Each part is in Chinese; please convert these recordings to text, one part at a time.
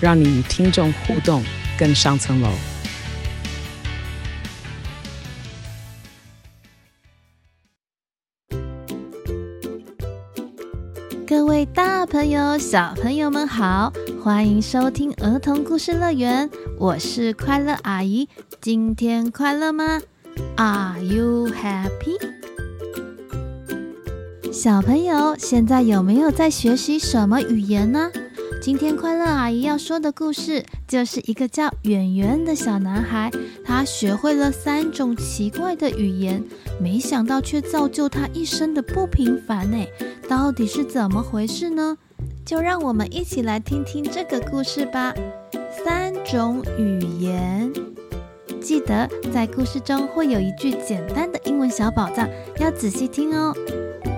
让你与听众互动更上层楼。各位大朋友、小朋友们好，欢迎收听儿童故事乐园，我是快乐阿姨。今天快乐吗？Are you happy？小朋友，现在有没有在学习什么语言呢？今天快乐阿姨要说的故事，就是一个叫圆圆的小男孩，他学会了三种奇怪的语言，没想到却造就他一生的不平凡呢。到底是怎么回事呢？就让我们一起来听听这个故事吧。三种语言，记得在故事中会有一句简单的英文小宝藏，要仔细听哦。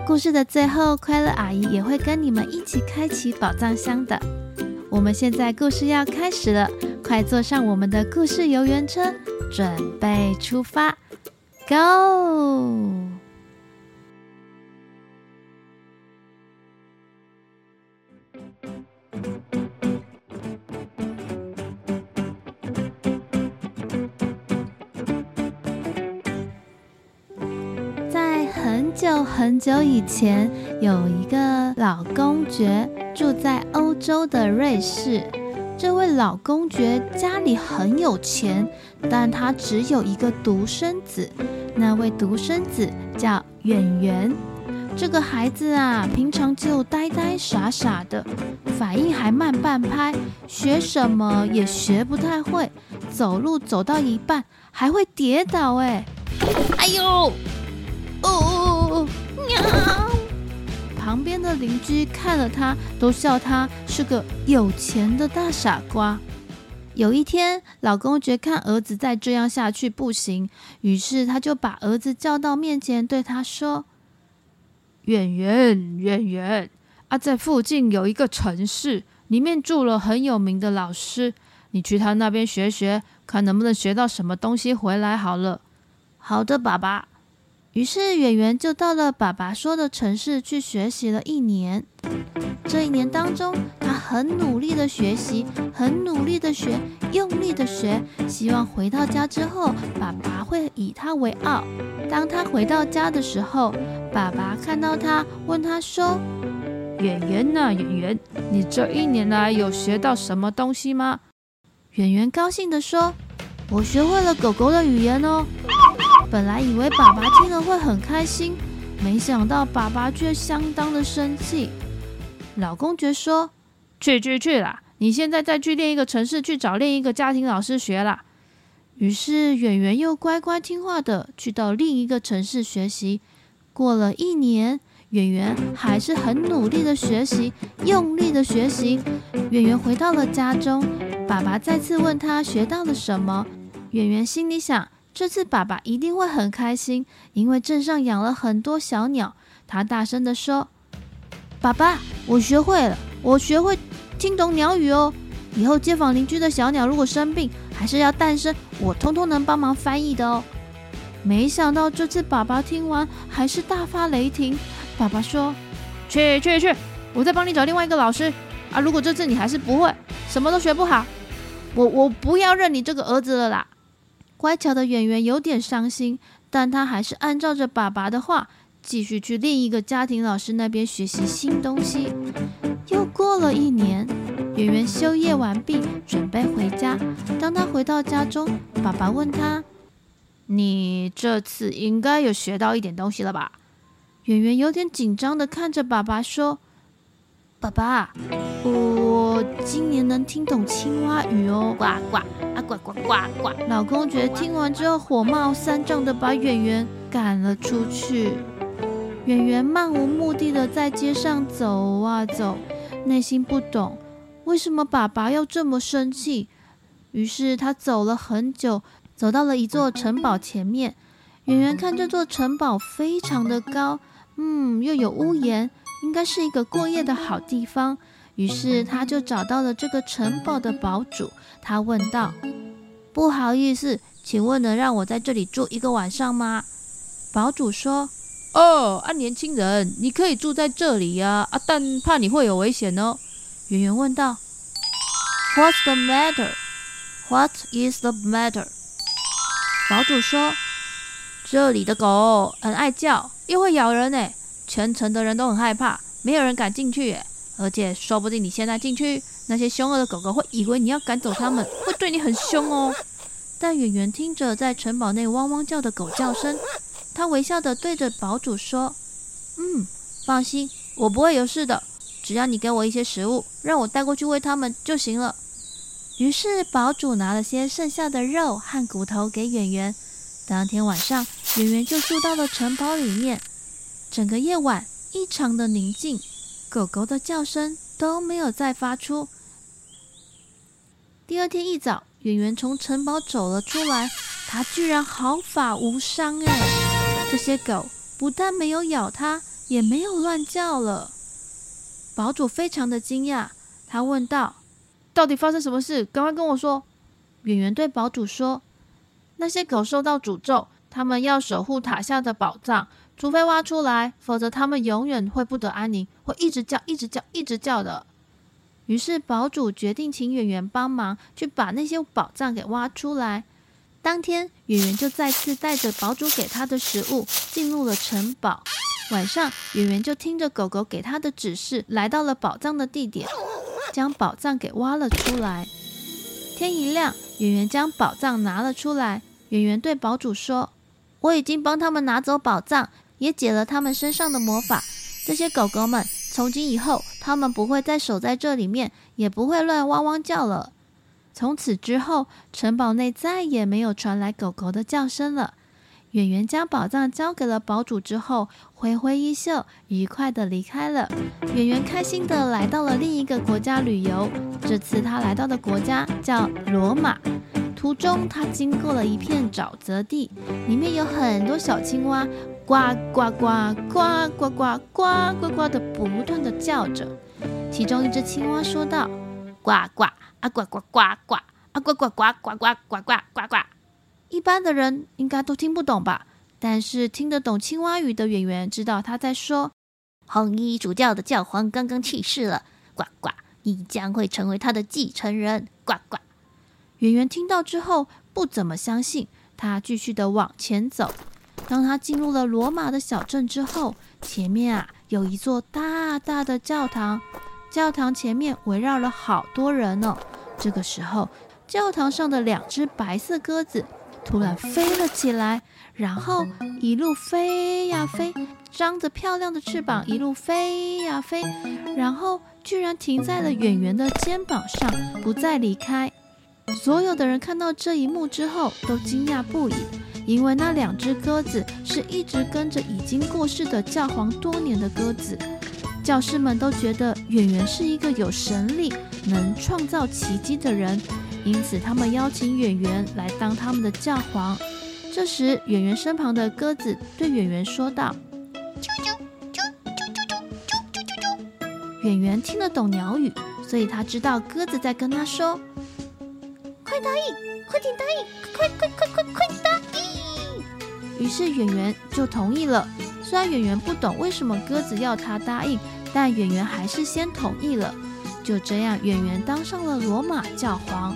故事的最后，快乐阿姨也会跟你们一起开启宝藏箱的。我们现在故事要开始了，快坐上我们的故事游园车，准备出发，Go！在很久很久以前，有一个老公爵住在欧洲的瑞士。这位老公爵家里很有钱，但他只有一个独生子。那位独生子叫远圆。这个孩子啊，平常就呆呆傻傻的，反应还慢半拍，学什么也学不太会，走路走到一半还会跌倒。哎，哎呦！边的邻居看了他，都笑他是个有钱的大傻瓜。有一天，老公爵看儿子再这样下去不行，于是他就把儿子叫到面前，对他说：“远远，远远啊，在附近有一个城市，里面住了很有名的老师，你去他那边学学，看能不能学到什么东西回来。好了。”“好的，爸爸。”于是圆圆就到了爸爸说的城市去学习了一年。这一年当中，他很努力的学习，很努力的学，用力的学，希望回到家之后，爸爸会以他为傲。当他回到家的时候，爸爸看到他，问他说：“圆圆呐，圆圆，你这一年来有学到什么东西吗？”圆圆高兴地说：“我学会了狗狗的语言哦。”本来以为爸爸听了会很开心，没想到爸爸却相当的生气。老公爵说：“去去去啦！你现在再去另一个城市去找另一个家庭老师学啦。”于是圆圆又乖乖听话的去到另一个城市学习。过了一年，圆圆还是很努力的学习，用力的学习。圆圆回到了家中，爸爸再次问他学到了什么。圆圆心里想。这次爸爸一定会很开心，因为镇上养了很多小鸟。他大声地说：“爸爸，我学会了，我学会听懂鸟语哦。以后街坊邻居的小鸟如果生病，还是要诞生，我通通能帮忙翻译的哦。”没想到这次爸爸听完还是大发雷霆。爸爸说：“去去去，我再帮你找另外一个老师啊！如果这次你还是不会，什么都学不好，我我不要认你这个儿子了啦！”乖巧的圆圆有点伤心，但他还是按照着爸爸的话，继续去另一个家庭老师那边学习新东西。又过了一年，圆圆修业完毕，准备回家。当他回到家中，爸爸问他：“你这次应该有学到一点东西了吧？”圆圆有点紧张地看着爸爸说：“爸爸，我我今年能听懂青蛙语哦，呱呱。”啊呱呱呱呱！老公爵听完之后，火冒三丈的把演员赶了出去。演员漫无目的的在街上走啊走，内心不懂为什么爸爸要这么生气？于是他走了很久，走到了一座城堡前面。演员看这座城堡非常的高，嗯，又有屋檐，应该是一个过夜的好地方。于是他就找到了这个城堡的堡主，他问道：“不好意思，请问能让我在这里住一个晚上吗？”堡主说。哦，啊，年轻人，你可以住在这里呀，啊，但怕你会有危险哦。圆圆问道：“What's the matter? What is the matter?” 堡主说：“这里的狗很爱叫，又会咬人诶，全城的人都很害怕，没有人敢进去诶。而且说不定你现在进去，那些凶恶的狗狗会以为你要赶走它们，会对你很凶哦。”但圆圆听着在城堡内汪汪叫的狗叫声。他微笑地对着堡主说：“嗯，放心，我不会有事的。只要你给我一些食物，让我带过去喂它们就行了。”于是堡主拿了些剩下的肉和骨头给圆圆。当天晚上，圆圆就住到了城堡里面。整个夜晚异常的宁静，狗狗的叫声都没有再发出。第二天一早，圆圆从城堡走了出来，它居然毫发无伤哎！这些狗不但没有咬它，也没有乱叫了。堡主非常的惊讶，他问道：“到底发生什么事？赶快跟我说！”圆圆对堡主说：“那些狗受到诅咒，他们要守护塔下的宝藏，除非挖出来，否则他们永远会不得安宁，会一直叫，一直叫，一直叫的。”于是堡主决定请演员帮忙去把那些宝藏给挖出来。当天，演员就再次带着堡主给他的食物进入了城堡。晚上，演员就听着狗狗给他的指示，来到了宝藏的地点，将宝藏给挖了出来。天一亮，演员将宝藏拿了出来。演员对堡主说：“我已经帮他们拿走宝藏，也解了他们身上的魔法。这些狗狗们，从今以后，他们不会再守在这里面，也不会乱汪汪叫了。”从此之后，城堡内再也没有传来狗狗的叫声了。圆圆将宝藏交给了堡主之后，挥挥衣袖，愉快地离开了。圆圆开心地来到了另一个国家旅游。这次他来到的国家叫罗马。途中，他经过了一片沼泽地，里面有很多小青蛙，呱呱呱呱呱呱呱呱呱的不断的叫着。其中一只青蛙说道：“呱呱。”啊呱呱呱呱！啊呱呱呱呱呱呱呱呱呱！一般的人应该都听不懂吧？但是听得懂青蛙语的圆圆知道他在说：红衣主教的教皇刚刚去世了，呱呱！你将会成为他的继承人，呱呱！圆圆听到之后不怎么相信，他继续的往前走。当他进入了罗马的小镇之后，前面啊有一座大大的教堂。教堂前面围绕了好多人呢。这个时候，教堂上的两只白色鸽子突然飞了起来，然后一路飞呀飞，张着漂亮的翅膀一路飞呀飞，然后居然停在了圆圆的肩膀上，不再离开。所有的人看到这一幕之后都惊讶不已，因为那两只鸽子是一直跟着已经过世的教皇多年的鸽子。教师们都觉得圆圆是一个有神力、能创造奇迹的人，因此他们邀请圆圆来当他们的教皇。这时，圆圆身旁的鸽子对圆圆说道：“啾啾啾啾啾啾啾啾啾。”圆圆听得懂鸟语，所以他知道鸽子在跟他说：“快答应，快点答应，快快快快快！”于是演员就同意了。虽然演员不懂为什么鸽子要他答应，但演员还是先同意了。就这样，演员当上了罗马教皇，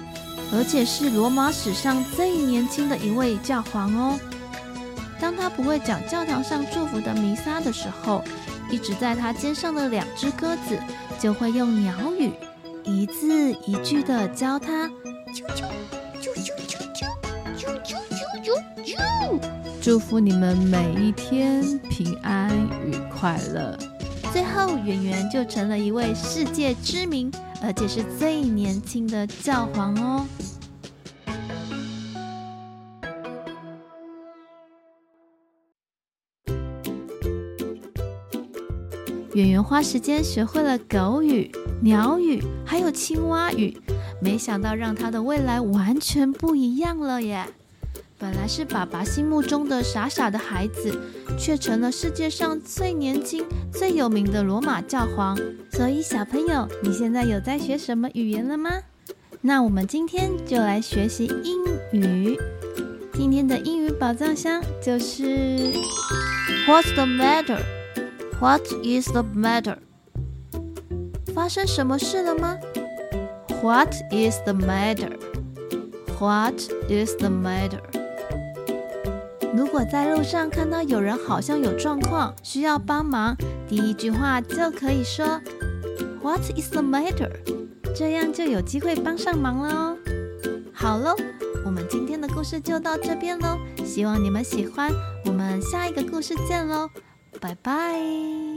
而且是罗马史上最年轻的一位教皇哦。当他不会讲教堂上祝福的弥撒的时候，一直在他肩上的两只鸽子就会用鸟语一字一句的教他。啾啾啾啾啾啾啾啾啾啾啾。祝福你们每一天平安与快乐。最后，圆圆就成了一位世界知名，而且是最年轻的教皇哦。圆圆花时间学会了狗语、鸟语，还有青蛙语。没想到让他的未来完全不一样了耶！本来是爸爸心目中的傻傻的孩子，却成了世界上最年轻、最有名的罗马教皇。所以小朋友，你现在有在学什么语言了吗？那我们今天就来学习英语。今天的英语宝藏箱就是 What's the matter? What is the matter? 发生什么事了吗？What is the matter? What is the matter? 如果在路上看到有人好像有状况，需要帮忙，第一句话就可以说 What is the matter? 这样就有机会帮上忙了哦。好喽，我们今天的故事就到这边喽，希望你们喜欢。我们下一个故事见喽，拜拜。